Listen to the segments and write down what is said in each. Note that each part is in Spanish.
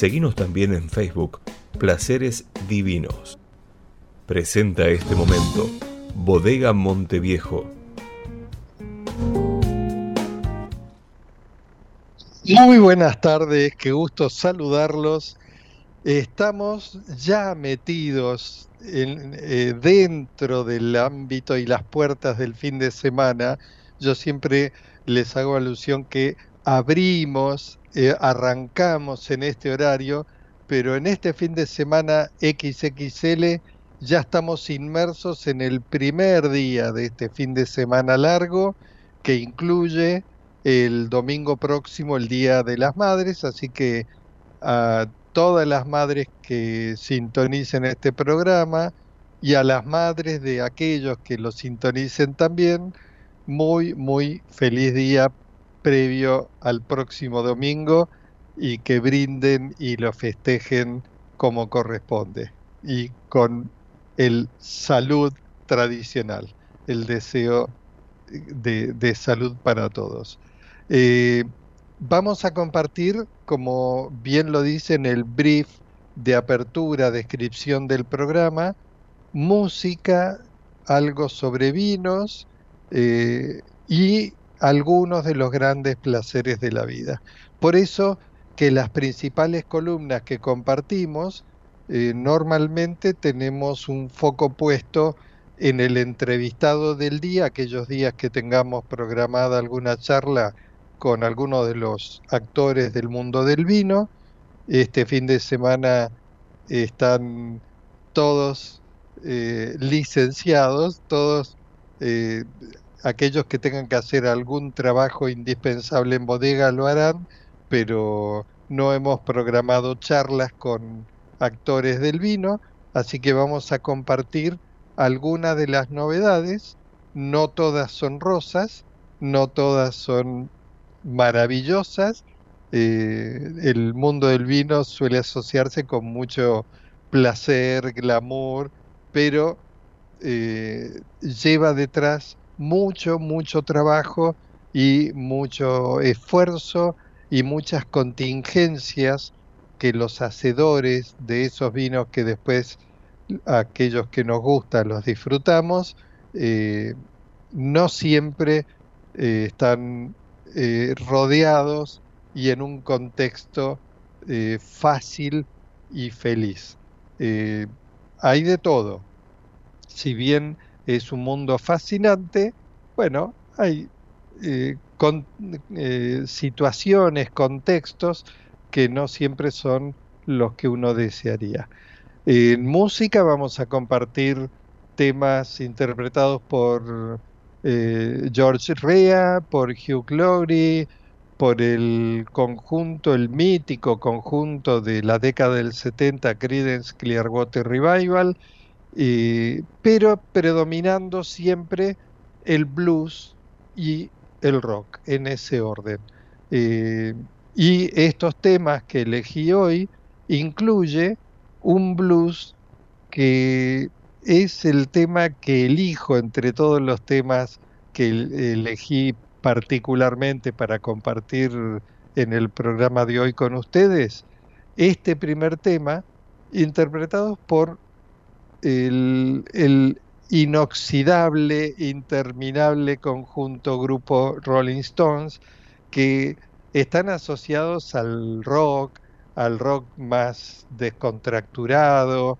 Seguimos también en Facebook, Placeres Divinos. Presenta este momento, Bodega Monteviejo. Muy buenas tardes, qué gusto saludarlos. Estamos ya metidos eh, dentro del ámbito y las puertas del fin de semana. Yo siempre les hago alusión que abrimos eh, arrancamos en este horario, pero en este fin de semana XXL ya estamos inmersos en el primer día de este fin de semana largo que incluye el domingo próximo, el Día de las Madres, así que a todas las madres que sintonicen este programa y a las madres de aquellos que lo sintonicen también, muy, muy feliz día previo al próximo domingo y que brinden y lo festejen como corresponde y con el salud tradicional, el deseo de, salud para todos. Eh, vamos a compartir, como bien lo dice en el brief de apertura, descripción del programa, música, algo sobre vinos eh, y algunos de los grandes placeres de la vida. Por eso que las principales columnas que compartimos eh, normalmente tenemos un foco puesto en el entrevistado del día, aquellos días que tengamos programada alguna charla con alguno de los actores del mundo del vino. Este fin de semana están todos eh, licenciados, todos eh, aquellos que tengan que hacer algún trabajo indispensable en bodega lo harán, pero no hemos programado charlas con actores del vino, así que vamos a compartir algunas de las novedades. No todas son rosas, no todas son maravillosas. Eh, el mundo del vino suele asociarse con mucho placer, glamour, pero eh, lleva detrás mucho, mucho trabajo y mucho esfuerzo y muchas contingencias que los hacedores de esos vinos que después aquellos que nos gustan los disfrutamos, eh, no siempre eh, están eh, rodeados y en un contexto fácil y feliz. hay de todo. Si bien es un mundo fascinante. Bueno, hay eh, eh, situaciones, contextos que no siempre son los que uno desearía. En música vamos a compartir temas interpretados por eh, George Rea, por Hugh Laurie, por el conjunto, el mítico conjunto de la década del 70, Creedence Clearwater Revival, pero predominando siempre el blues y el rock en ese orden. Eh, y estos temas que elegí hoy incluye un blues que es el tema que elijo entre todos los temas que elegí particularmente para compartir en el programa de hoy con ustedes. Este primer tema, interpretado por el, inoxidable, interminable conjunto grupo Rolling Stones, que están asociados al rock, al rock más descontracturado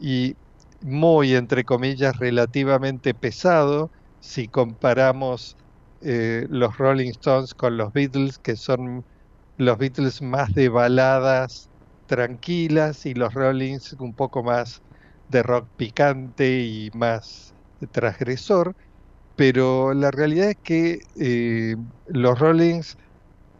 y muy, entre comillas, relativamente pesado, si comparamos eh, los Rolling Stones con los Beatles, que son los Beatles más de baladas tranquilas y los Rollings un poco más de rock picante y más transgresor, pero la realidad es que eh, los Rollings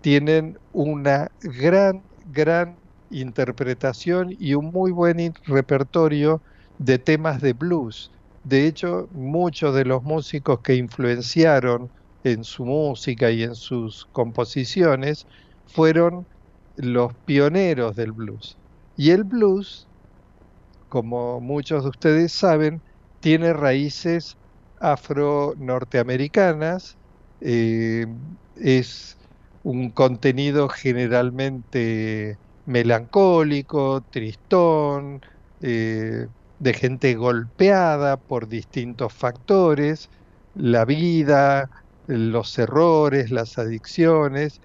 tienen una gran, gran interpretación y un muy buen repertorio de temas de blues. De hecho, muchos de los músicos que influenciaron en su música y en sus composiciones fueron los pioneros del blues. Y el blues, como muchos de ustedes saben, tiene raíces afro-norteamericanas, eh, es un contenido generalmente melancólico, tristón, eh, de gente golpeada por distintos factores, la vida, los errores, las adicciones,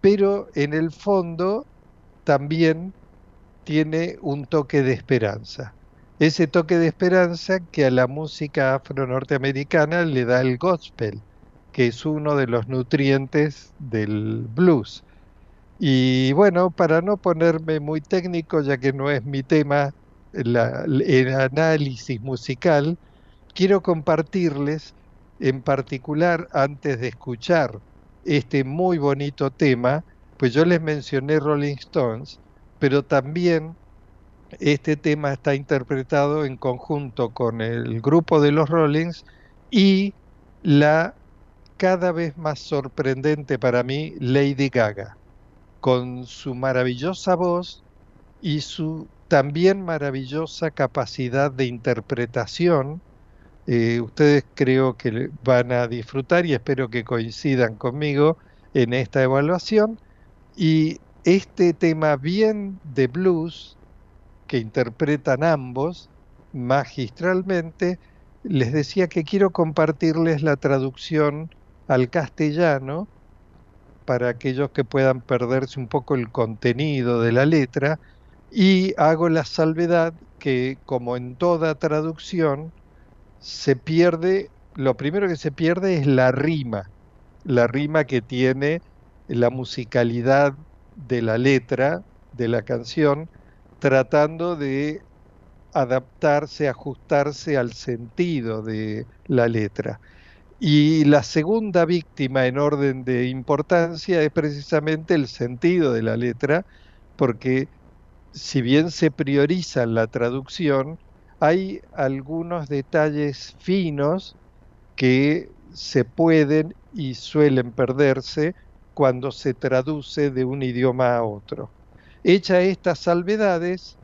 pero en el fondo también tiene un toque de esperanza. Ese toque de esperanza que a la música afro-norteamericana le da el gospel, que es uno de los nutrientes del blues. Y bueno, para no ponerme muy técnico, ya que no es mi tema el análisis musical, quiero compartirles en particular antes de escuchar este muy bonito tema, pues yo les mencioné Rolling Stones, pero también este tema está interpretado en conjunto con el grupo de los Rollings y la cada vez más sorprendente para mí Lady Gaga, con su maravillosa voz y su también maravillosa capacidad de interpretación. Eh, ustedes creo que van a disfrutar y espero que coincidan conmigo en esta evaluación. Y este tema bien de blues que interpretan ambos magistralmente, les decía que quiero compartirles la traducción al castellano para aquellos que puedan perderse un poco el contenido de la letra y hago la salvedad que como en toda traducción se pierde, lo primero que se pierde es la rima, la rima que tiene la musicalidad de la letra de la canción, tratando de adaptarse, ajustarse al sentido de la letra. Y la segunda víctima en orden de importancia es precisamente el sentido de la letra, porque si bien se prioriza la traducción, hay algunos detalles finos que se pueden y suelen perderse cuando se traduce de un idioma a otro. Hecha estas salvedades,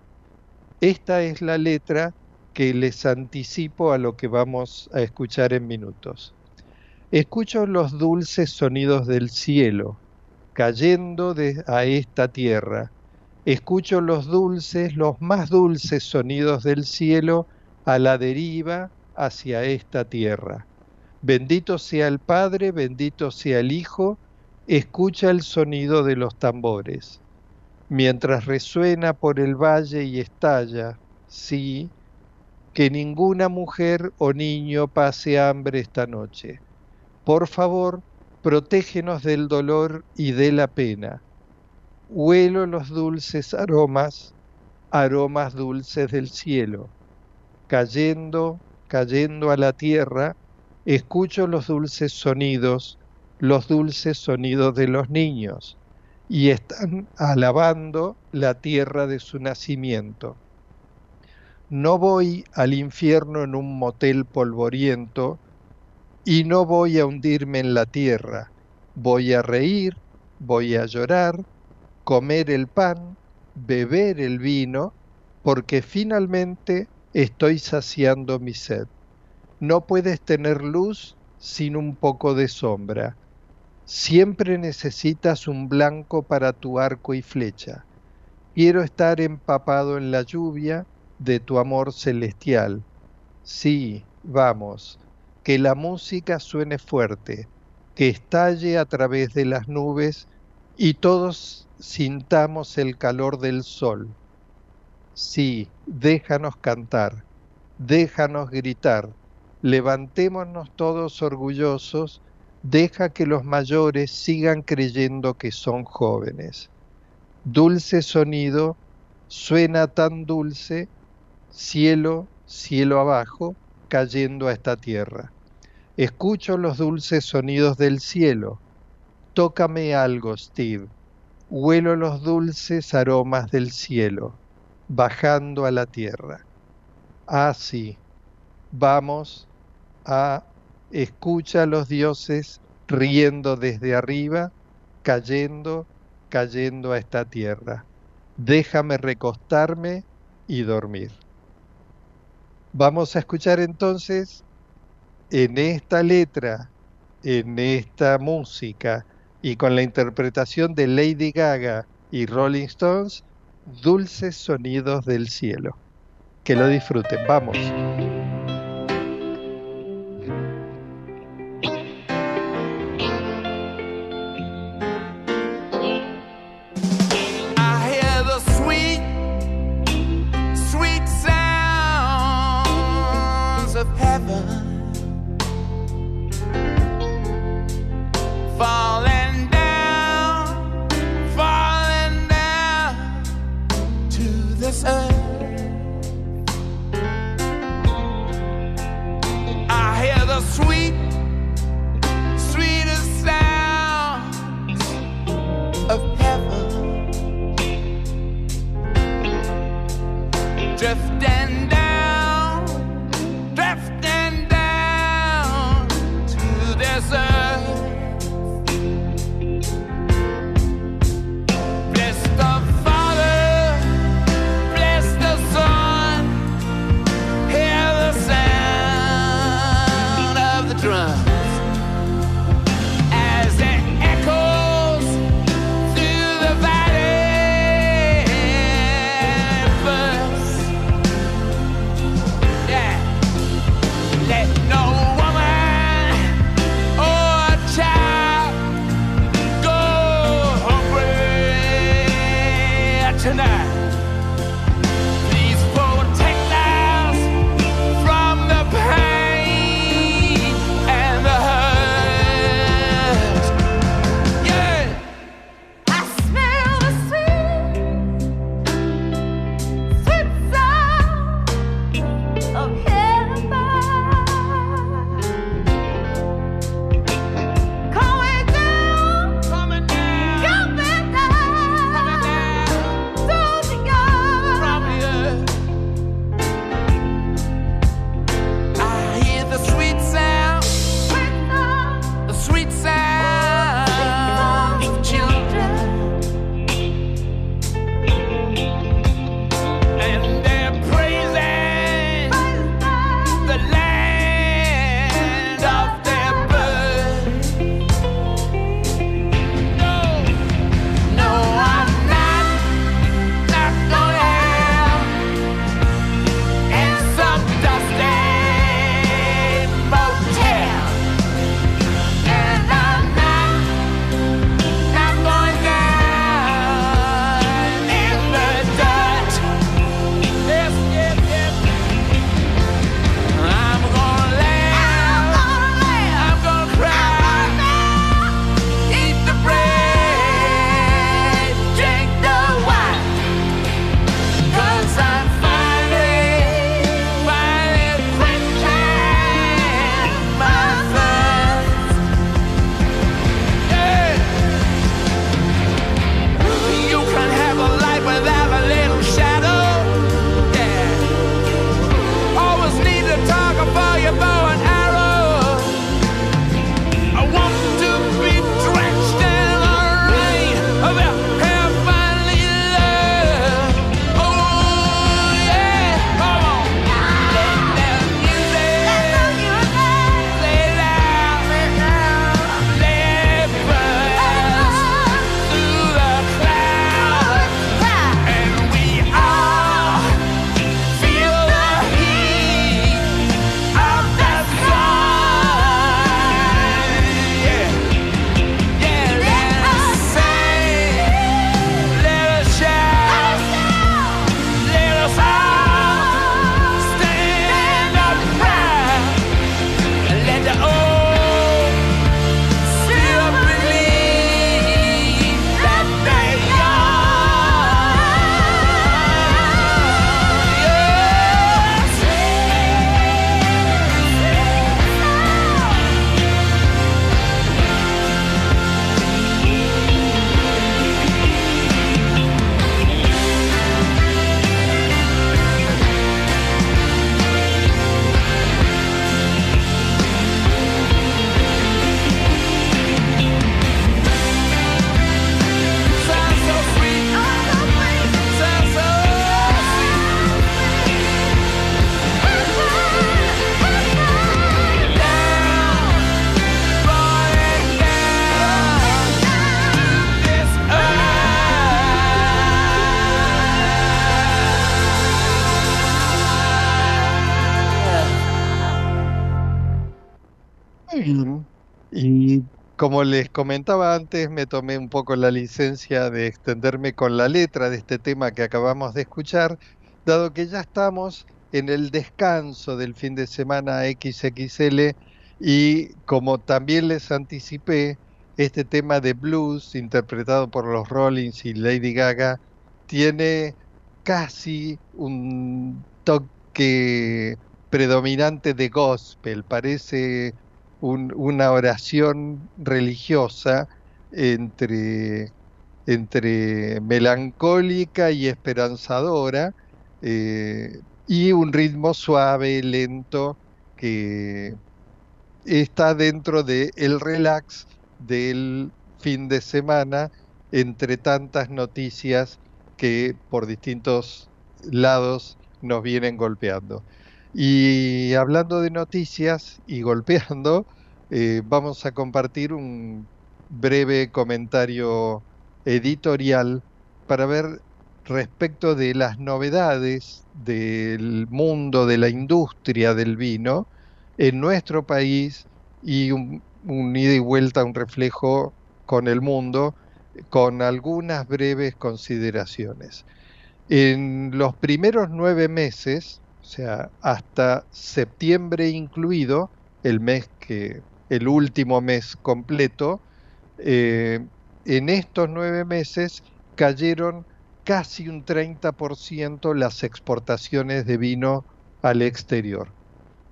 esta es la letra que les anticipo a lo que vamos a escuchar en minutos. Escucho los dulces sonidos del cielo cayendo de, a esta tierra. Escucho los dulces, los más dulces sonidos del cielo a la deriva hacia esta tierra. Bendito sea el Padre, bendito sea el Hijo, escucha el sonido de los tambores. Mientras resuena por el valle y estalla, sí, que ninguna mujer o niño pase hambre esta noche. Por favor, protégenos del dolor y de la pena. Huelo los dulces aromas, aromas dulces del cielo. Cayendo, cayendo a la tierra, escucho los dulces sonidos los dulces sonidos de los niños y están alabando la tierra de su nacimiento. No voy al infierno en un motel polvoriento y no voy a hundirme en la tierra. Voy a reír, voy a llorar, comer el pan, beber el vino, porque finalmente estoy saciando mi sed. No puedes tener luz sin un poco de sombra. Siempre necesitas un blanco para tu arco y flecha. Quiero estar empapado en la lluvia de tu amor celestial. Sí, vamos, que la música suene fuerte, que estalle a través de las nubes y todos sintamos el calor del sol. Sí, déjanos cantar, déjanos gritar, levantémonos todos orgullosos deja que los mayores sigan creyendo que son jóvenes. Dulce sonido, suena tan dulce, cielo, cielo abajo, cayendo a esta tierra. Escucho los dulces sonidos del cielo. Tócame algo, Steve. Huelo los dulces aromas del cielo, bajando a la tierra. Ah, vamos a escucha a los dioses riendo desde arriba, cayendo, cayendo a esta tierra. Déjame recostarme y dormir. Vamos a escuchar entonces en esta letra, en esta música y con la interpretación de Lady Gaga y Rolling Stones, Dulces Sonidos del Cielo. Que lo disfruten, vamos. Como les comentaba antes, me tomé un poco la licencia de extenderme con la letra de este tema que acabamos de escuchar, dado que ya estamos en el descanso del fin de semana XXL y como también les anticipé, este tema de blues interpretado por los Rollins y Lady Gaga tiene casi un toque predominante de gospel, parece una oración religiosa entre, entre melancólica y esperanzadora eh, y un ritmo suave, lento, que está dentro del el relax del fin de semana entre tantas noticias que por distintos lados nos vienen golpeando. Y hablando de noticias y golpeando, eh, vamos a compartir un breve comentario editorial para ver respecto de las novedades del mundo de la industria del vino en nuestro país y un, un ida y vuelta, un reflejo con el mundo, con algunas breves consideraciones. En los primeros nueve meses, sea, hasta septiembre incluido, el mes que, el último mes completo, eh, en estos nueve meses cayeron casi un 30% las exportaciones de vino al exterior.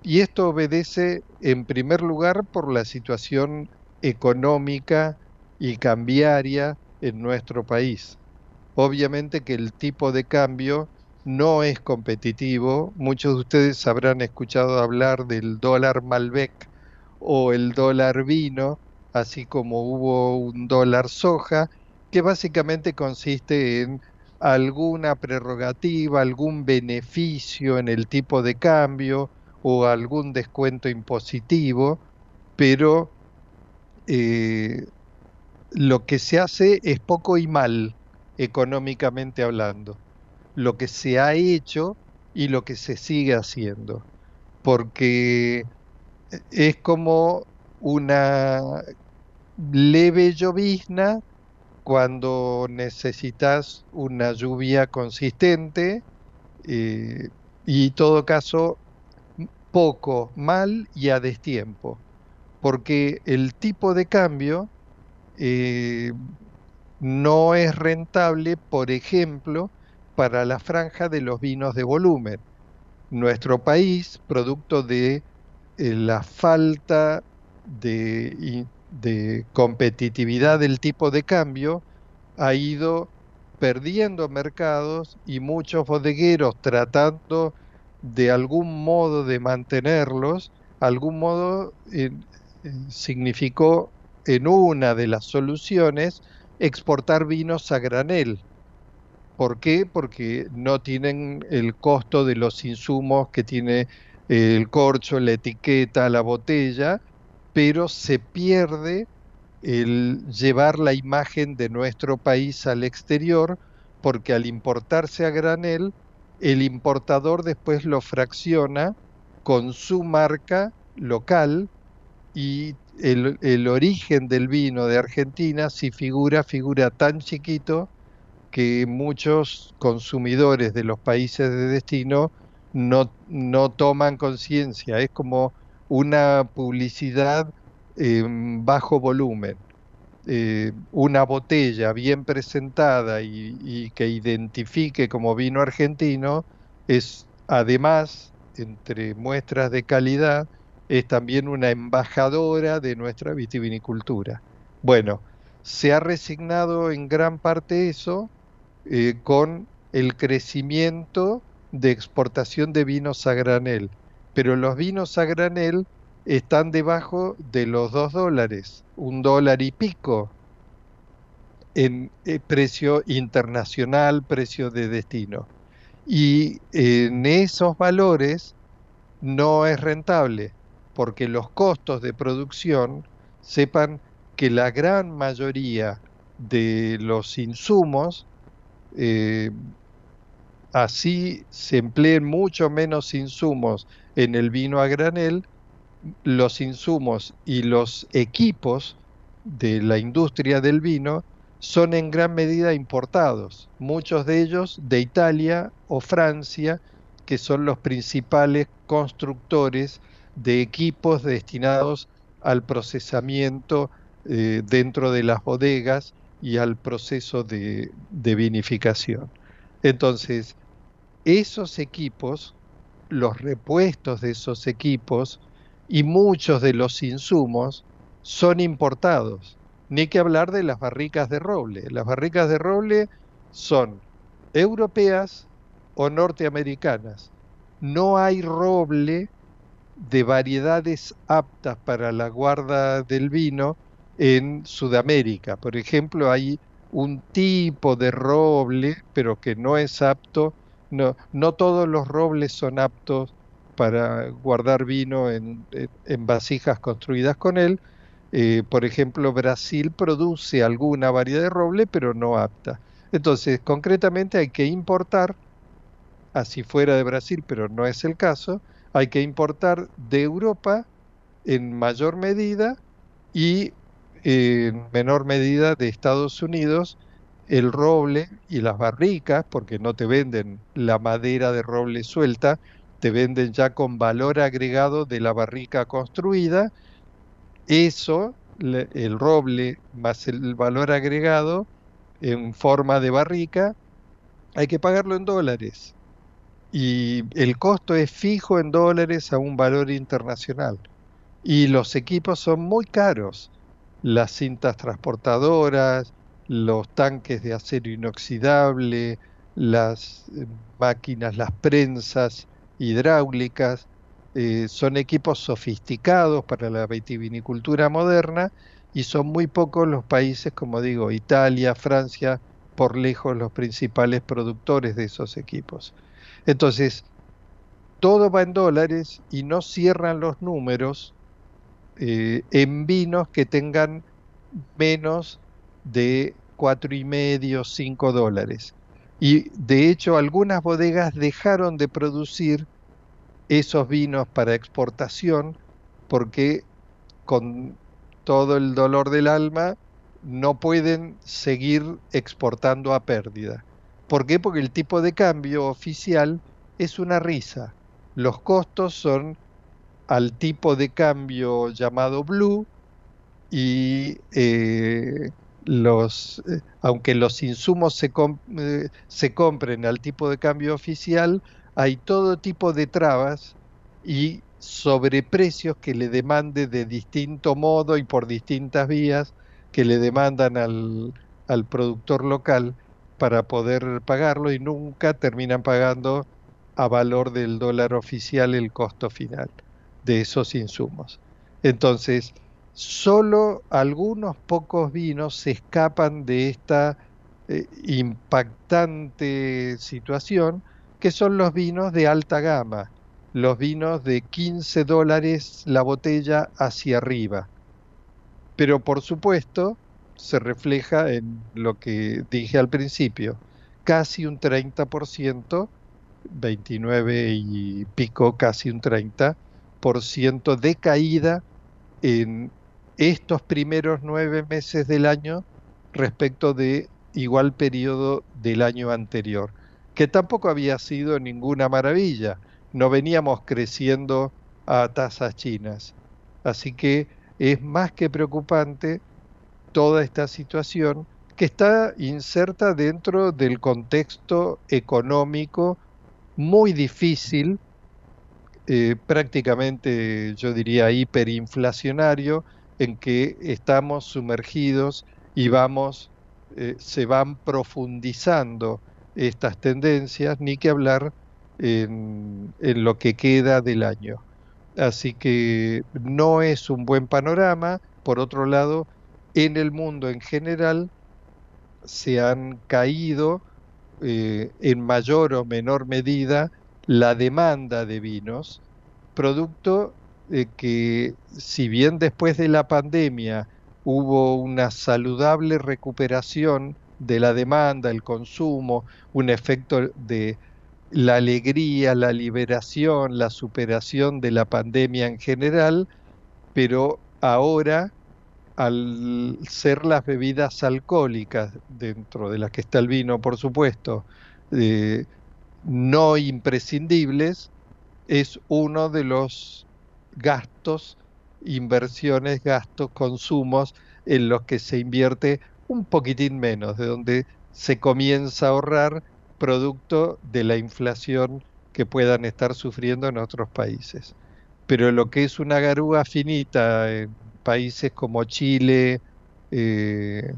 Y esto obedece en primer lugar por la situación económica y cambiaria en nuestro país. Obviamente que el tipo de cambio no es competitivo. Muchos de ustedes habrán escuchado hablar del dólar Malbec o el dólar vino, así como hubo un dólar soja, que básicamente consiste en alguna prerrogativa, algún beneficio en el tipo de cambio o algún descuento impositivo, pero eh, lo que se hace es poco y mal económicamente hablando, lo que se ha hecho y lo que se sigue haciendo, porque es como una leve llovizna cuando necesitas una lluvia consistente eh, y todo caso poco, mal y a destiempo, porque el tipo de cambio eh, no es rentable, por ejemplo, para la franja de los vinos de volumen. Nuestro país, producto de eh, la falta de, competitividad del tipo de cambio, ha ido perdiendo mercados y muchos bodegueros tratando de algún modo de mantenerlos, algún modo eh, significó en una de las soluciones exportar vinos a granel. ¿Por qué? Porque no tienen el costo de los insumos que tiene el corcho, la etiqueta, la botella, pero se pierde el llevar la imagen de nuestro país al exterior, porque al importarse a granel, el importador después lo fracciona con su marca local y el, origen del vino de Argentina, si figura, figura tan chiquito que muchos consumidores de los países de destino no, no toman conciencia. Es como una publicidad en bajo volumen. Eh, una botella bien presentada y, y, que identifique como vino argentino es además, entre muestras de calidad, es también una embajadora de nuestra vitivinicultura. Bueno, se ha resignado en gran parte eso eh, con el crecimiento de exportación de vinos a granel, pero los vinos a granel están debajo de los dos dólares, un dólar y pico en eh, precio internacional, precio de destino. Y en esos valores no es rentable porque los costos de producción, sepan que la gran mayoría de los insumos, eh, así se empleen mucho menos insumos en el vino a granel, los insumos y los equipos de la industria del vino son en gran medida importados, muchos de ellos de Italia o Francia, que son los principales constructores de equipos destinados al procesamiento eh, dentro de las bodegas y al proceso de, de vinificación. Entonces, esos equipos, los repuestos de esos equipos y muchos de los insumos son importados. Ni que hablar de las barricas de roble. Las barricas de roble son europeas o norteamericanas. No hay roble de variedades aptas para la guarda del vino en Sudamérica. Por ejemplo, hay un tipo de roble, pero que no es apto, no, no todos los robles son aptos para guardar vino en, vasijas construidas con él. Eh, por ejemplo, Brasil produce alguna variedad de roble, pero no apta. Entonces, concretamente hay que importar, así fuera de Brasil, pero no es el caso, hay que importar de Europa en mayor medida y en menor medida de Estados Unidos el roble y las barricas, porque no te venden la madera de roble suelta, te venden ya con valor agregado de la barrica construida. Eso, el roble más el valor agregado en forma de barrica, hay que pagarlo en dólares. Y el costo es fijo en dólares a un valor internacional. Y los equipos son muy caros las cintas transportadoras, los tanques de acero inoxidable, las eh, máquinas, las prensas hidráulicas, eh, son equipos sofisticados para la vitivinicultura moderna y son muy pocos los países, como digo, Italia, Francia, por lejos los principales productores de esos equipos. Entonces, todo va en dólares y no cierran los números eh, en vinos que tengan menos de cuatro y medio, cinco dólares. Y de hecho algunas bodegas dejaron de producir esos vinos para exportación porque con todo el dolor del alma no pueden seguir exportando a pérdida. ¿Por qué? Porque el tipo de cambio oficial es una risa. Los costos son al tipo de cambio llamado blue y eh, los, eh, aunque los insumos se, eh, se compren al tipo de cambio oficial, hay todo tipo de trabas y sobreprecios que le demande de distinto modo y por distintas vías que le demandan al, al productor local para poder pagarlo y nunca terminan pagando a valor del dólar oficial el costo final de esos insumos. Entonces, solo algunos pocos vinos se escapan de esta eh, impactante situación, que son los vinos de alta gama, los vinos de 15 dólares la botella hacia arriba. Pero por supuesto, se refleja en lo que dije al principio, casi un 30%, 29 y pico, casi un 30%, de caída en estos primeros nueve meses del año respecto de igual periodo del año anterior, que tampoco había sido ninguna maravilla, no veníamos creciendo a tasas chinas. Así que es más que preocupante toda esta situación que está inserta dentro del contexto económico muy difícil eh, prácticamente, yo diría, hiperinflacionario, en que estamos sumergidos y vamos, eh, se van profundizando estas tendencias, ni que hablar en, en lo que queda del año. Así que no es un buen panorama. Por otro lado, en el mundo en general se han caído eh, en mayor o menor medida la demanda de vinos, producto de que si bien después de la pandemia hubo una saludable recuperación de la demanda, el consumo, un efecto de la alegría, la liberación, la superación de la pandemia en general, pero ahora al ser las bebidas alcohólicas, dentro de las que está el vino, por supuesto, eh, no imprescindibles, es uno de los gastos, inversiones, gastos, consumos en los que se invierte un poquitín menos, de donde se comienza a ahorrar producto de la inflación que puedan estar sufriendo en otros países. Pero lo que es una garúa finita en países como Chile eh,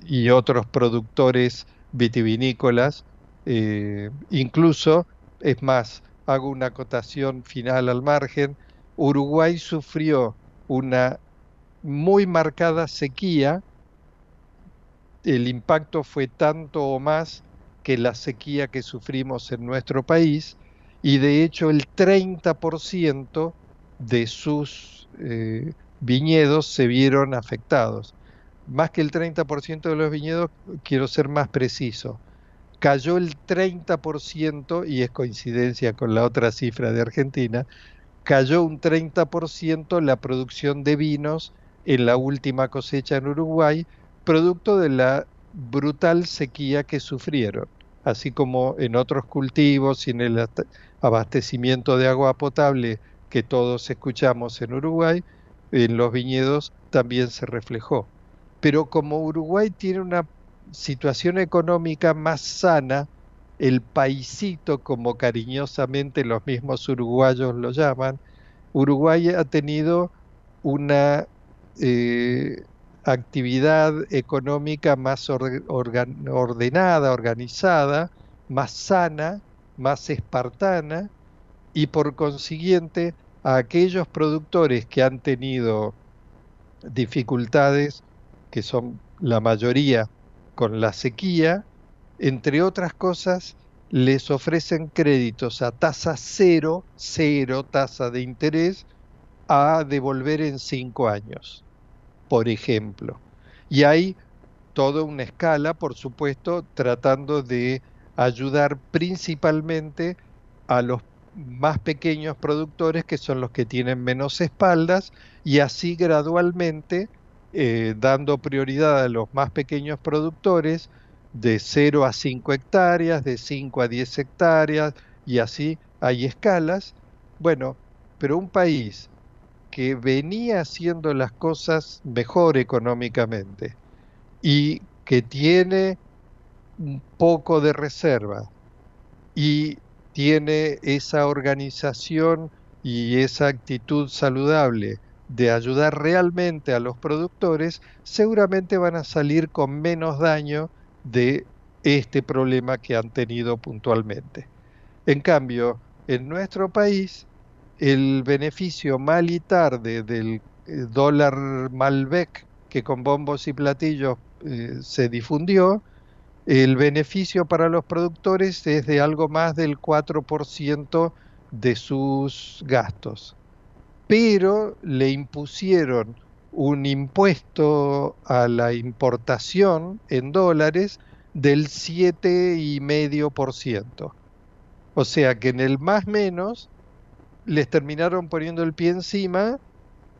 y otros productores vitivinícolas, eh, incluso, es más, hago una acotación final al margen, Uruguay sufrió una muy marcada sequía el impacto fue tanto o más que la sequía que sufrimos en nuestro país y de hecho el 30% de sus eh, viñedos se vieron afectados. Más que el 30% de los viñedos, quiero ser más preciso, cayó el 30%, y es coincidencia con la otra cifra de Argentina, cayó un 30% la producción de vinos en la última cosecha en Uruguay, producto de la brutal sequía que sufrieron, así como en otros cultivos en el abastecimiento de agua potable que todos escuchamos en Uruguay, en los viñedos también se reflejó. Pero como Uruguay tiene una situación económica más sana, el paisito, como cariñosamente los mismos uruguayos lo llaman, Uruguay ha tenido una eh, actividad económica más ordenada, organizada, más sana, más espartana y por consiguiente a aquellos productores que han tenido dificultades, que son la mayoría con la sequía, entre otras cosas, les ofrecen créditos a tasa cero, cero tasa de interés, a devolver en cinco años por ejemplo. Y hay toda una escala, por supuesto, tratando de ayudar principalmente a los más pequeños productores, que son los que tienen menos espaldas, y así gradualmente eh, dando prioridad a los más pequeños productores de 0 a 5 hectáreas, de 5 a 10 hectáreas, y así hay escalas. Bueno, pero un país que venía haciendo las cosas mejor económicamente y que tiene un poco de reserva y tiene esa organización y esa actitud saludable de ayudar realmente a los productores, seguramente van a salir con menos daño de este problema que han tenido puntualmente. En cambio, en nuestro país el beneficio mal y tarde del eh, dólar Malbec que con bombos y platillos eh, se difundió, el beneficio para los productores es de algo más del 4% de sus gastos. Pero le impusieron un impuesto a la importación en dólares del 7,5%. O sea que en el más menos les terminaron poniendo el pie encima,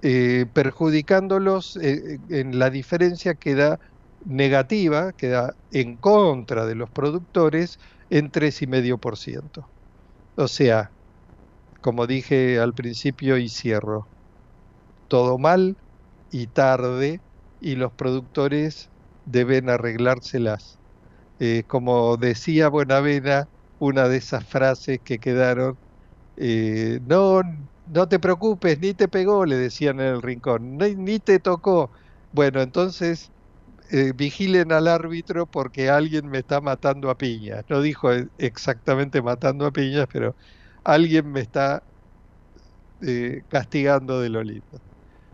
eh, perjudicándolos eh, en la diferencia que da negativa, que da en contra de los productores, en 3,5%. O sea, como dije al principio y cierro, todo mal y tarde y los productores deben arreglárselas. Eh, como decía Buenavena, una de esas frases que quedaron eh, no, no te preocupes, ni te pegó, le decían en el rincón, ni, te tocó. Bueno, entonces eh, vigilen al árbitro porque alguien me está matando a piñas. No dijo exactamente matando a piñas, pero alguien me está eh, castigando de lo.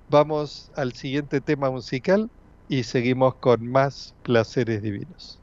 Vamos al siguiente tema musical y seguimos con más placeres divinos.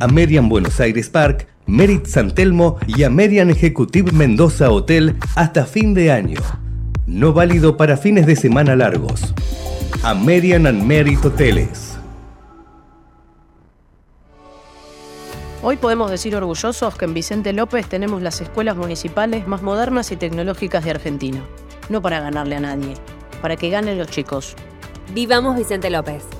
American Buenos Aires Park, Merit San Telmo y American Executive Mendoza Hotel hasta fin de año. No válido para fines de semana largos. American and Merit Hoteles. Hoy podemos decir orgullosos que en Vicente López tenemos las escuelas municipales más modernas y tecnológicas de Argentina. No para ganarle a nadie, para que ganen los chicos. Vivamos Vicente López.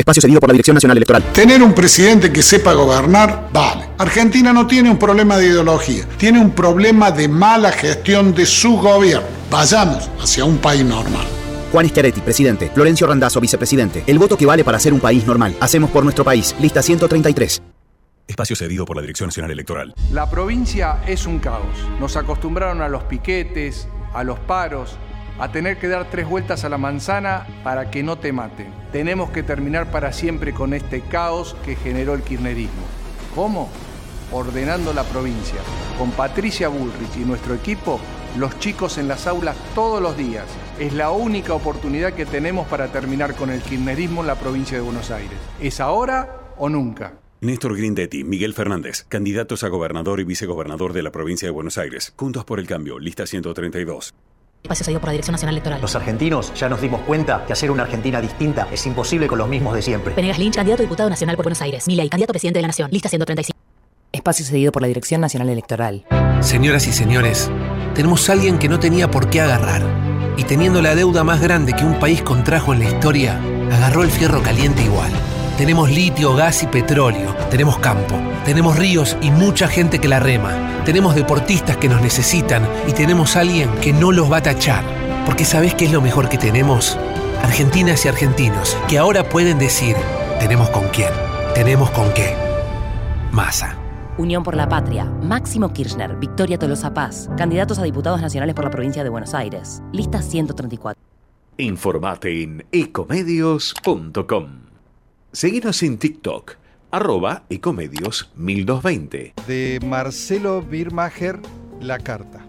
Espacio cedido por la Dirección Nacional Electoral. Tener un presidente que sepa gobernar, vale. Argentina no tiene un problema de ideología, tiene un problema de mala gestión de su gobierno. Vayamos hacia un país normal. Juan Schiaretti, presidente. Florencio Randazzo, vicepresidente. El voto que vale para ser un país normal. Hacemos por nuestro país. Lista 133. Espacio cedido por la Dirección Nacional Electoral. La provincia es un caos. Nos acostumbraron a los piquetes, a los paros, a tener que dar tres vueltas a la manzana para que no te maten. Tenemos que terminar para siempre con este caos que generó el kirchnerismo. ¿Cómo? Ordenando la provincia. Con Patricia Bullrich y nuestro equipo, los chicos en las aulas todos los días. Es la única oportunidad que tenemos para terminar con el kirchnerismo en la provincia de Buenos Aires. ¿Es ahora o nunca? Néstor Grindetti, Miguel Fernández, candidatos a gobernador y vicegobernador de la provincia de Buenos Aires. Juntos por el cambio, lista 132. Espacio cedido por la Dirección Nacional Electoral. Los argentinos ya nos dimos cuenta que hacer una Argentina distinta es imposible con los mismos de siempre. Venegas Lynch, candidato a diputado nacional por Buenos Aires. Milei, candidato a presidente de la Nación. Lista 135. Espacio cedido por la Dirección Nacional Electoral. Señoras y señores, tenemos a alguien que no tenía por qué agarrar. Y teniendo la deuda más grande que un país contrajo en la historia, agarró el fierro caliente igual. Tenemos litio, gas y petróleo. Tenemos campo. Tenemos ríos y mucha gente que la rema. Tenemos deportistas que nos necesitan y tenemos alguien que no los va a tachar. Porque ¿sabés qué es lo mejor que tenemos? Argentinas y argentinos que ahora pueden decir, tenemos con quién, tenemos con qué. Masa. Unión por la Patria, Máximo Kirchner, Victoria Tolosa Paz, candidatos a diputados nacionales por la provincia de Buenos Aires. Lista 134. Informate en ecomedios.com. Seguinos en TikTok, arroba ecomedios 1220. De Marcelo Birmacher, La Carta.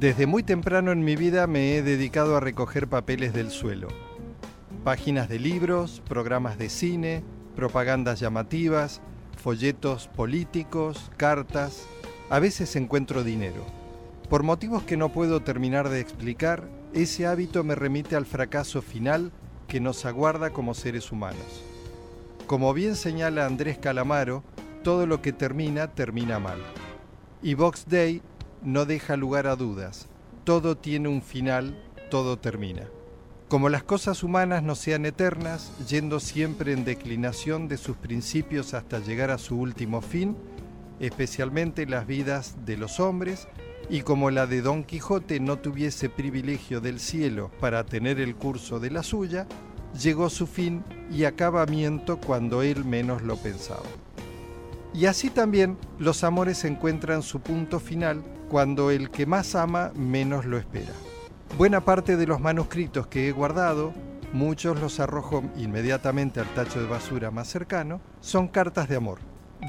Desde muy temprano en mi vida me he dedicado a recoger papeles del suelo. Páginas de libros, programas de cine, propagandas llamativas, folletos políticos, cartas. A veces encuentro dinero. Por motivos que no puedo terminar de explicar, ese hábito me remite al fracaso final que nos aguarda como seres humanos. Como bien señala Andrés Calamaro, todo lo que termina, termina mal. Y Vox Day no deja lugar a dudas. Todo tiene un final, todo termina. Como las cosas humanas no sean eternas, yendo siempre en declinación de sus principios hasta llegar a su último fin, especialmente las vidas de los hombres, y como la de Don Quijote no tuviese privilegio del cielo para tener el curso de la suya, llegó su fin y acabamiento cuando él menos lo pensaba. Y así también los amores encuentran su punto final cuando el que más ama menos lo espera. Buena parte de los manuscritos que he guardado, muchos los arrojo inmediatamente al tacho de basura más cercano, son cartas de amor.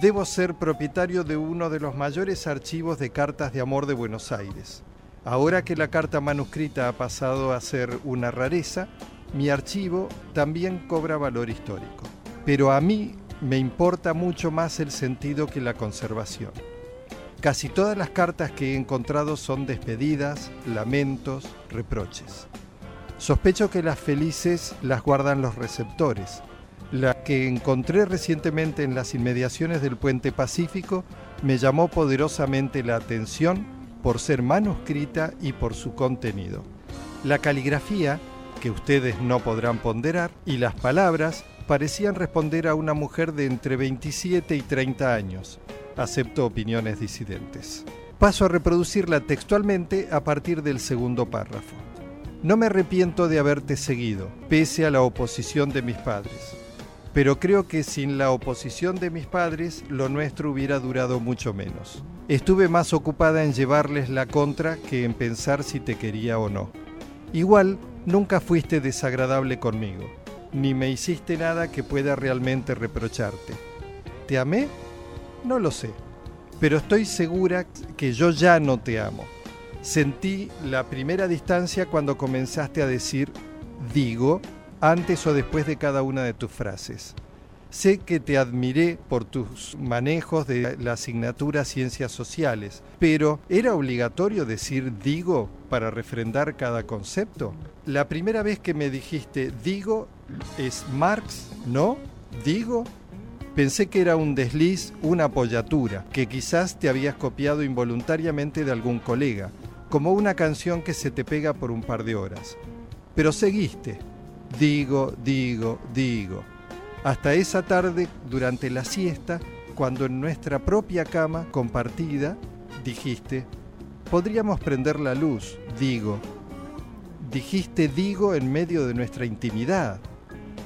Debo ser propietario de uno de los mayores archivos de cartas de amor de Buenos Aires. Ahora que la carta manuscrita ha pasado a ser una rareza, mi archivo también cobra valor histórico. Pero a mí me importa mucho más el sentido que la conservación. Casi todas las cartas que he encontrado son despedidas, lamentos, reproches. Sospecho que las felices las guardan los receptores, La que encontré recientemente en las inmediaciones del puente Pacífico me llamó poderosamente la atención por ser manuscrita y por su contenido. La caligrafía, que ustedes no podrán ponderar, y las palabras parecían responder a una mujer de entre 27 y 30 años. Acepto opiniones disidentes. Paso a reproducirla textualmente a partir del segundo párrafo. No me arrepiento de haberte seguido, pese a la oposición de mis padres. Pero creo que sin la oposición de mis padres, lo nuestro hubiera durado mucho menos. Estuve más ocupada en llevarles la contra que en pensar si te quería o no. Igual, nunca fuiste desagradable conmigo, ni me hiciste nada que pueda realmente reprocharte. ¿Te amé? No lo sé, pero estoy segura que yo ya no te amo. Sentí la primera distancia cuando comenzaste a decir digo antes o después de cada una de tus frases. Sé que te admiré por tus manejos de la asignatura Ciencias Sociales, pero ¿era obligatorio decir digo para refrendar cada concepto? La primera vez que me dijiste digo es Marx, ¿no? Digo. Pensé que era un desliz, una apoyatura, que quizás te habías copiado involuntariamente de algún colega, como una canción que se te pega por un par de horas. Pero seguiste. Digo, digo, digo hasta esa tarde durante la siesta, cuando en nuestra propia cama compartida dijiste, podríamos prender la luz, digo. Dijiste digo en medio de nuestra intimidad.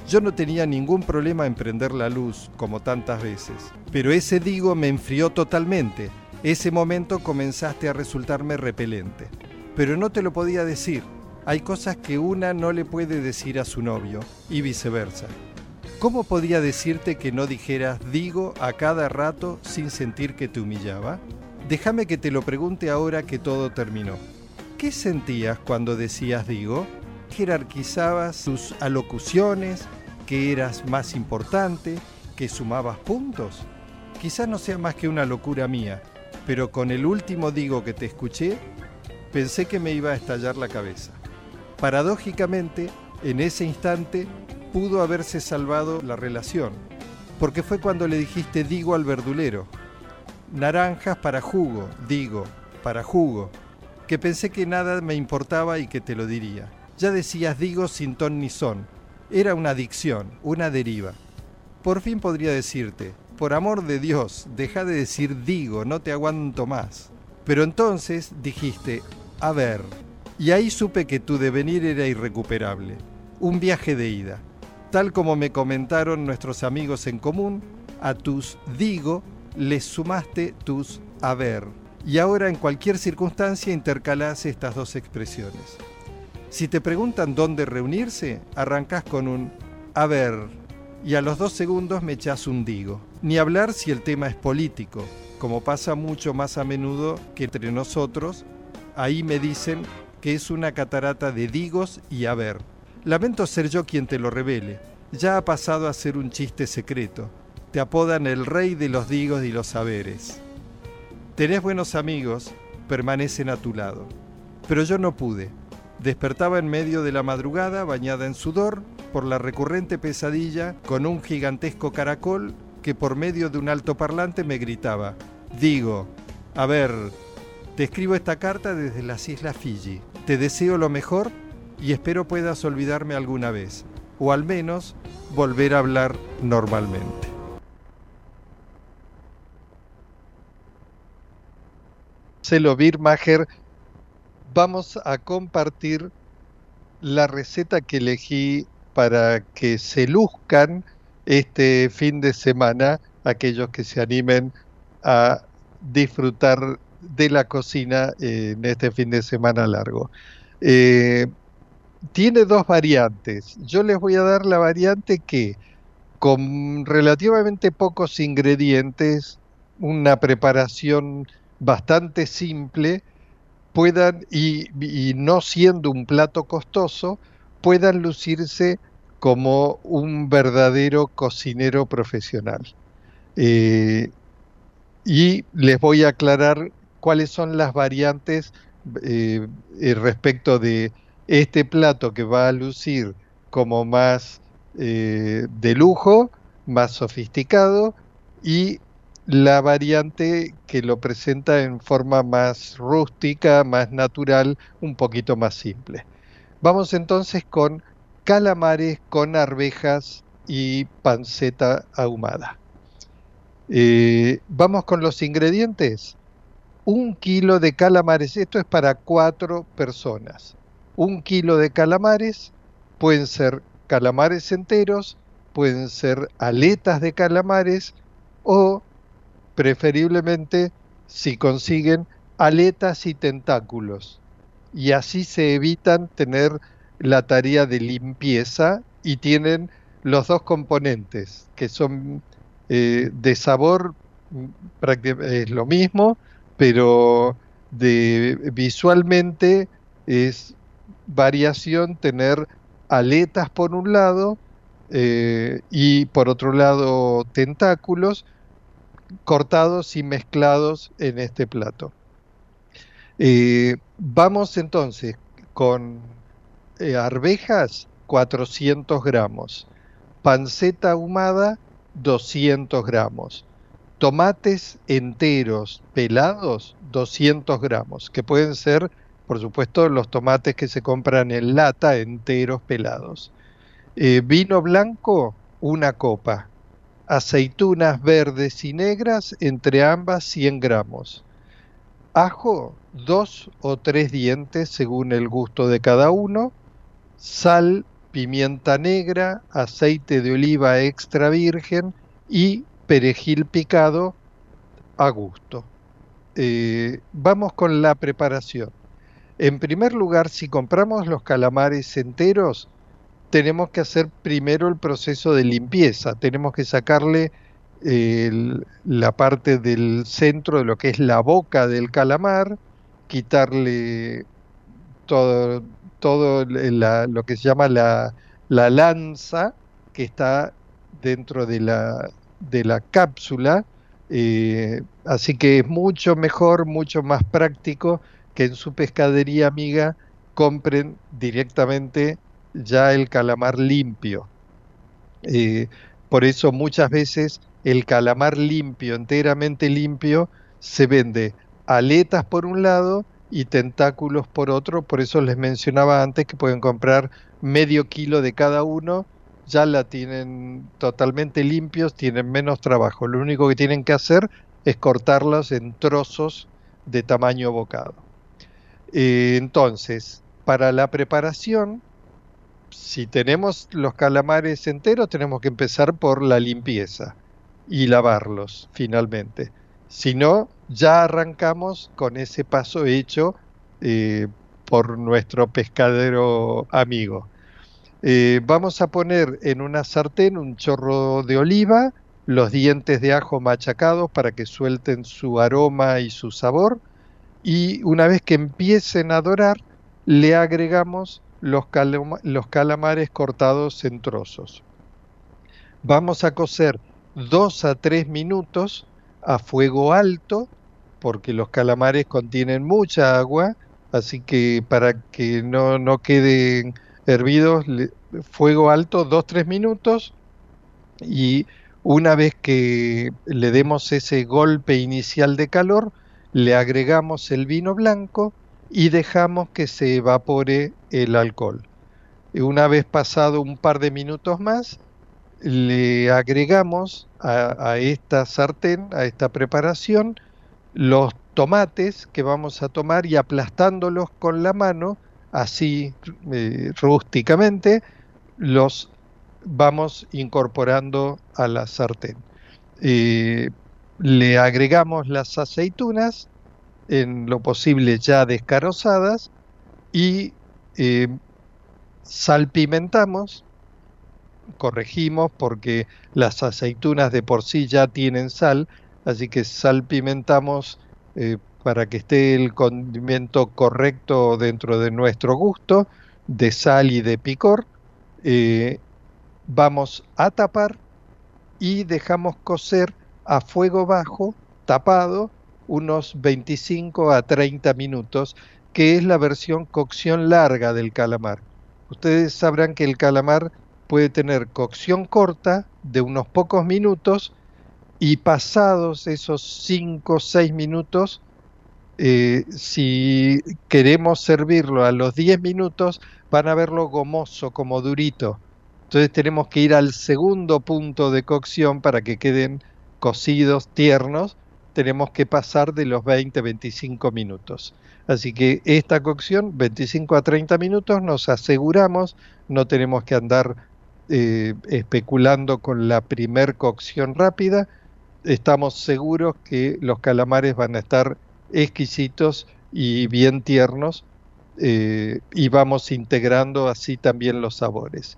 Yo no tenía ningún problema en prender la luz, como tantas veces, pero ese digo me enfrió totalmente. Ese momento comenzaste a resultarme repelente. Pero no te lo podía decir. Hay cosas que una no le puede decir a su novio, y viceversa. ¿Cómo podía decirte que no dijeras digo a cada rato sin sentir que te humillaba? Déjame que te lo pregunte ahora que todo terminó. ¿Qué sentías cuando decías digo? ¿Jerarquizabas tus alocuciones? ¿Que eras más importante? ¿Que sumabas puntos? Quizás no sea más que una locura mía, pero con el último digo que te escuché, pensé que me iba a estallar la cabeza. Paradójicamente, en ese instante pudo haberse salvado la relación, porque fue cuando le dijiste digo al verdulero, naranjas para jugo, digo, para jugo, que pensé que nada me importaba y que te lo diría. Ya decías digo sin ton ni son, era una adicción, una deriva. Por fin podría decirte, por amor de Dios, deja de decir digo, no te aguanto más. Pero entonces dijiste, a ver, y ahí supe que tu devenir era irrecuperable, un viaje de ida Tal como me comentaron nuestros amigos en común, a tus digo les sumaste tus haber. Y ahora en cualquier circunstancia intercalás estas dos expresiones. Si te preguntan dónde reunirse, arrancas con un haber y a los dos segundos me echas un digo. Ni hablar si el tema es político, como pasa mucho más a menudo que entre nosotros, ahí me dicen que es una catarata de digos y haber. Lamento ser yo quien te lo revele. Ya ha pasado a ser un chiste secreto. Te apodan el rey de los digos y los saberes. Tenés buenos amigos, permanecen a tu lado. Pero yo no pude. Despertaba en medio de la madrugada, bañada en sudor, por la recurrente pesadilla con un gigantesco caracol que por medio de un altoparlante me gritaba, digo, a ver, te escribo esta carta desde las Islas Fiji. Te deseo lo mejor y espero puedas olvidarme alguna vez, o al menos volver a hablar normalmente. Marcelo Birmacher, vamos a compartir la receta que elegí para que se luzcan este fin de semana aquellos que se animen a disfrutar de la cocina en este fin de semana largo. Eh, tiene dos variantes. Yo les voy a dar la variante que con relativamente pocos ingredientes, una preparación bastante simple, puedan, y, no siendo un plato costoso, puedan lucirse como un verdadero cocinero profesional. Eh, y les voy a aclarar cuáles son las variantes eh, eh, respecto de este plato que va a lucir como más eh, de lujo, más sofisticado, y la variante que lo presenta en forma más rústica, más natural, un poquito más simple. Vamos entonces con calamares con arvejas y panceta ahumada. Eh, vamos con los ingredientes. Un kilo de calamares, esto es para cuatro personas. Un kilo de calamares, pueden ser calamares enteros, pueden ser aletas de calamares o preferiblemente si consiguen aletas y tentáculos. Y así se evitan tener la tarea de limpieza y tienen los dos componentes, que son eh, de sabor, es lo mismo, pero de visualmente es variación tener aletas por un lado eh, y por otro lado tentáculos cortados y mezclados en este plato. Eh, vamos entonces con eh, arvejas 400 gramos, panceta ahumada 200 gramos, tomates enteros pelados 200 gramos, que pueden ser, por supuesto, los tomates que se compran en lata enteros pelados. Eh, vino blanco, una copa, aceitunas verdes y negras, entre ambas 100 gramos. Ajo, dos o tres dientes según el gusto de cada uno. Sal, pimienta negra, aceite de oliva extra virgen y perejil picado a gusto. Eh, vamos con la preparación. En primer lugar, si compramos los calamares enteros, tenemos que hacer primero el proceso de limpieza, tenemos que sacarle la parte del centro de lo que es la boca del calamar, quitarle todo, todo lo que se llama la, lanza que está dentro de la, de la cápsula, eh, así que es mucho mejor, mucho más práctico que en su pescadería amiga compren directamente ya el calamar limpio. Eh, por eso muchas veces el calamar limpio, enteramente limpio, se vende aletas por un lado y tentáculos por otro. Por eso les mencionaba antes que pueden comprar medio kilo de cada uno. Ya la tienen totalmente limpios, tienen menos trabajo. Lo único que tienen que hacer es cortarlos en trozos de tamaño bocado. Eh, entonces, para la preparación si tenemos los calamares enteros, tenemos que empezar por la limpieza y lavarlos finalmente. Si no, ya arrancamos con ese paso hecho eh, por nuestro pescadero amigo. Eh, vamos a poner en una sartén un chorro de oliva, los dientes de ajo machacados para que suelten su aroma y su sabor. Y una vez que empiecen a dorar, le agregamos los, calamares cortados en trozos. Vamos a cocer 2 a 3 minutos a fuego alto, porque los calamares contienen mucha agua, así que para que no, no queden hervidos, fuego alto 2-3 minutos y una vez que le demos ese golpe inicial de calor, le agregamos el vino blanco y dejamos que se evapore el alcohol. Una vez pasado un par de minutos más, le agregamos a, esta sartén, a esta preparación, los tomates que vamos a tomar y aplastándolos con la mano, así eh, rústicamente, los vamos incorporando a la sartén. Eh, le agregamos las aceitunas en lo posible ya descarozadas y eh, salpimentamos, corregimos porque las aceitunas de por sí ya tienen sal, así que salpimentamos eh, para que esté el condimento correcto dentro de nuestro gusto, de sal y de picor. Eh, vamos a tapar y dejamos cocer a fuego bajo, tapado, unos 25 a 30 minutos, que es la versión cocción larga del calamar. Ustedes sabrán que el calamar puede tener cocción corta de unos pocos minutos y pasados esos 5 o 6 minutos, eh, si queremos servirlo a los 10 minutos, van a verlo gomoso, como durito. Entonces tenemos que ir al segundo punto de cocción para que queden cocidos, tiernos. Tenemos que pasar de los 20-25 minutos. Así que esta cocción, 25 a 30 minutos, nos aseguramos, no tenemos que andar eh, especulando con la primer cocción rápida. Estamos seguros que los calamares van a estar exquisitos y bien tiernos eh, y vamos integrando así también los sabores.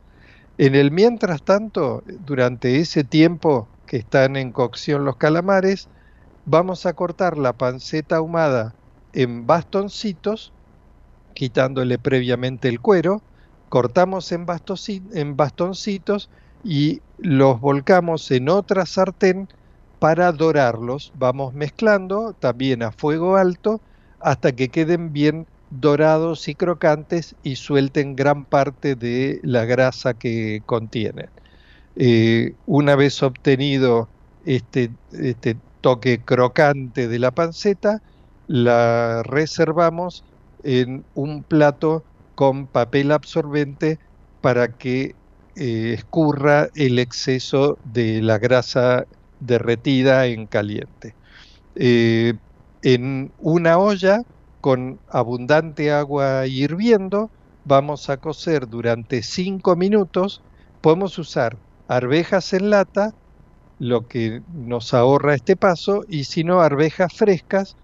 En el mientras tanto, durante ese tiempo que están en cocción los calamares, vamos a cortar la panceta ahumada en bastoncitos, quitándole previamente el cuero, cortamos en, bastoncitos y los volcamos en otra sartén para dorarlos. Vamos mezclando también a fuego alto hasta que queden bien dorados y crocantes y suelten gran parte de la grasa que contienen. Eh, una vez obtenido este, este toque crocante de la panceta, la reservamos en un plato con papel absorbente para que eh, escurra el exceso de la grasa derretida en caliente. Eh, en una olla con abundante agua hirviendo, vamos a cocer durante 5 minutos. Podemos usar arvejas en lata, lo que nos ahorra este paso, y si no, arvejas frescas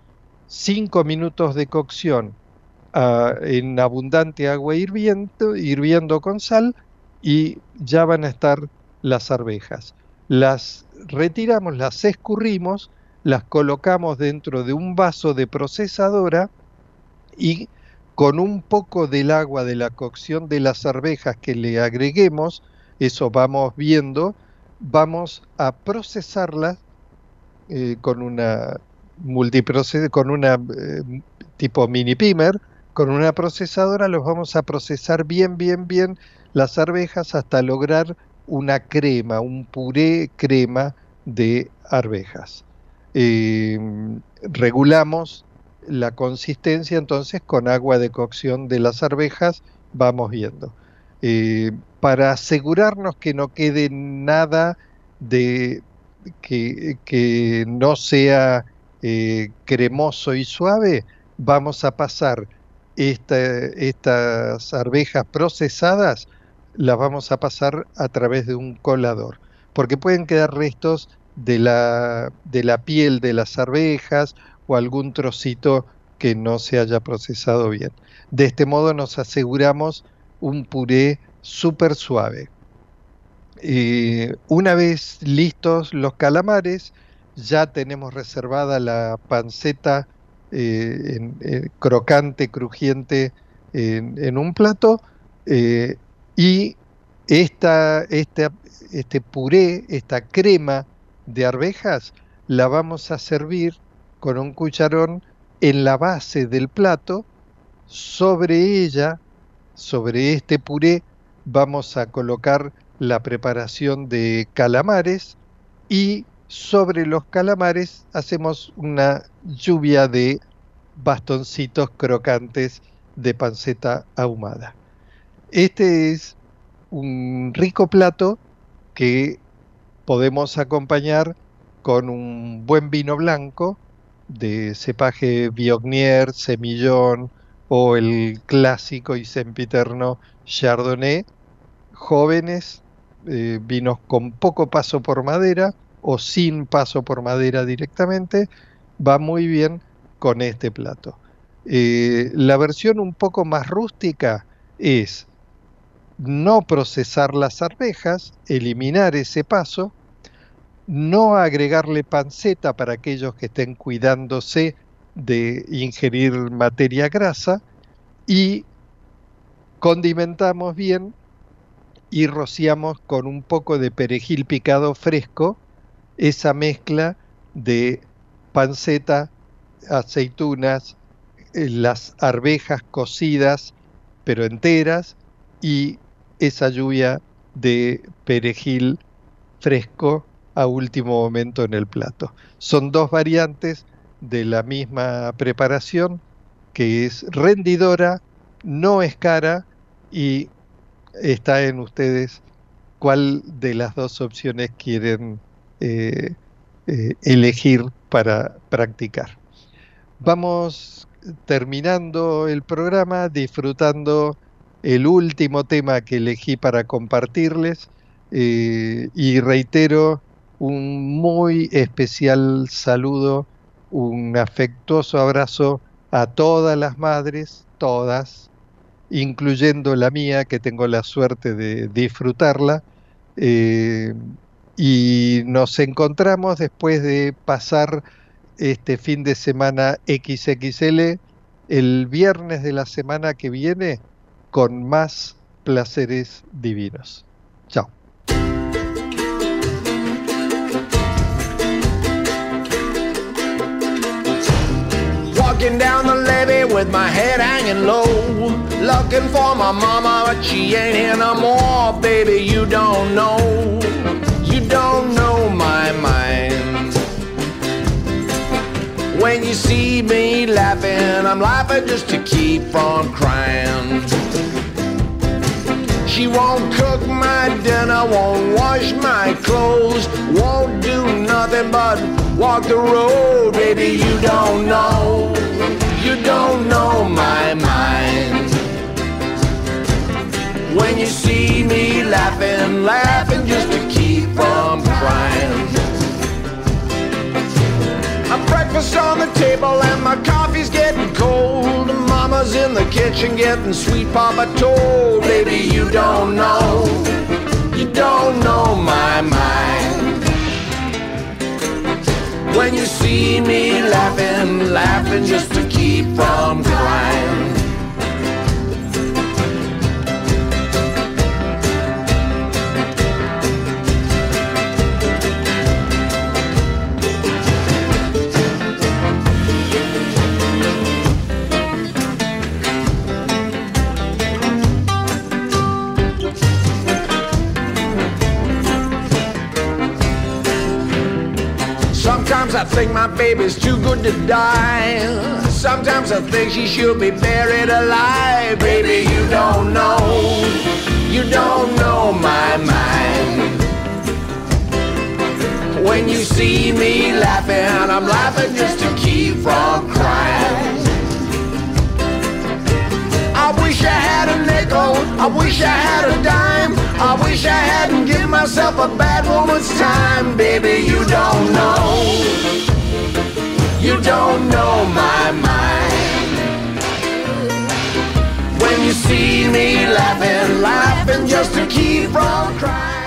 5 minutos de cocción ah, en abundante agua hirviendo, hirviendo con sal y ya van a estar las arvejas. Las retiramos, las escurrimos, las colocamos dentro de un vaso de procesadora y con un poco del agua de la cocción de las arvejas que le agreguemos, eso vamos viendo, vamos a procesarlas eh, con una multiprocesador, con una eh, tipo mini pimer, con una procesadora los vamos a procesar bien, bien, bien las arvejas hasta lograr una crema, un puré crema de arvejas. Em, regulamos la consistencia entonces con agua de cocción de las arvejas, vamos viendo. Eh, para asegurarnos que no quede nada de que, no sea eh, cremoso y suave, vamos a pasar estas arvejas procesadas, las vamos a pasar a través de un colador, porque pueden quedar restos de la, de la piel de las arvejas o algún trocito que no se haya procesado bien. De este modo nos aseguramos un puré súper suave. Eh, una vez listos los calamares, ya tenemos reservada la panceta eh, eh, crocante, crujiente en, un plato eh, y esta, este puré, esta crema de arvejas, la vamos a servir con un cucharón en la base del plato. Sobre ella, sobre este puré, vamos a colocar la preparación de calamares y sobre los calamares hacemos una lluvia de bastoncitos crocantes de panceta ahumada. Este es un rico plato que podemos acompañar con un buen vino blanco de cepaje Viognier, Semillón o el clásico y sempiterno Chardonnay, jóvenes, eh, vinos con poco paso por madera, o sin paso por madera directamente, va muy bien con este plato. Eh, la versión un poco más rústica es no procesar las arvejas, eliminar ese paso, no agregarle panceta para aquellos que estén cuidándose de ingerir materia grasa y condimentamos bien y rociamos con un poco de perejil picado fresco esa mezcla de panceta, aceitunas, eh, las arvejas cocidas pero enteras y esa lluvia de perejil fresco a último momento en el plato. Son dos variantes de la misma preparación que es rendidora, no es cara y está en ustedes cuál de las dos opciones quieren eh, eh, elegir para practicar. Vamos terminando el programa disfrutando el último tema que elegí para compartirles eh, y reitero un muy especial saludo, un afectuoso abrazo a todas las madres, todas, incluyendo la mía, que tengo la suerte de disfrutarla. Eh, y nos encontramos después de pasar este fin de semana XXL el viernes de la semana que viene con más placeres divinos. Chao. Walking down the levee with my head hanging low. Looking for my mama, but she ain't here no more. Baby, you don't know. You don't know my mind. When you see me laughing, I'm laughing just to keep from crying. She won't cook my dinner, won't wash my clothes, won't do nothing but walk the road. Baby, you don't know, you don't know my mind. When you see me laughing, laughing just to keep from crying. My breakfast on the table and my coffee's getting cold. Mama's in the kitchen getting sweet papa told. Baby, you don't know, you don't know my mind. When you see me laughing, laughing just to keep from crying. Sometimes I think my baby's too good to die. Sometimes I think she should be buried alive. Baby, you don't know. You don't know my mind. When you see me laughing, I'm laughing just to keep from crying. I wish I had a nickel. I wish I had a dime. I wish I hadn't given myself a bad woman's time. Baby, you don't know. You don't know my mind. When you see me laughing, laughing just to keep from crying.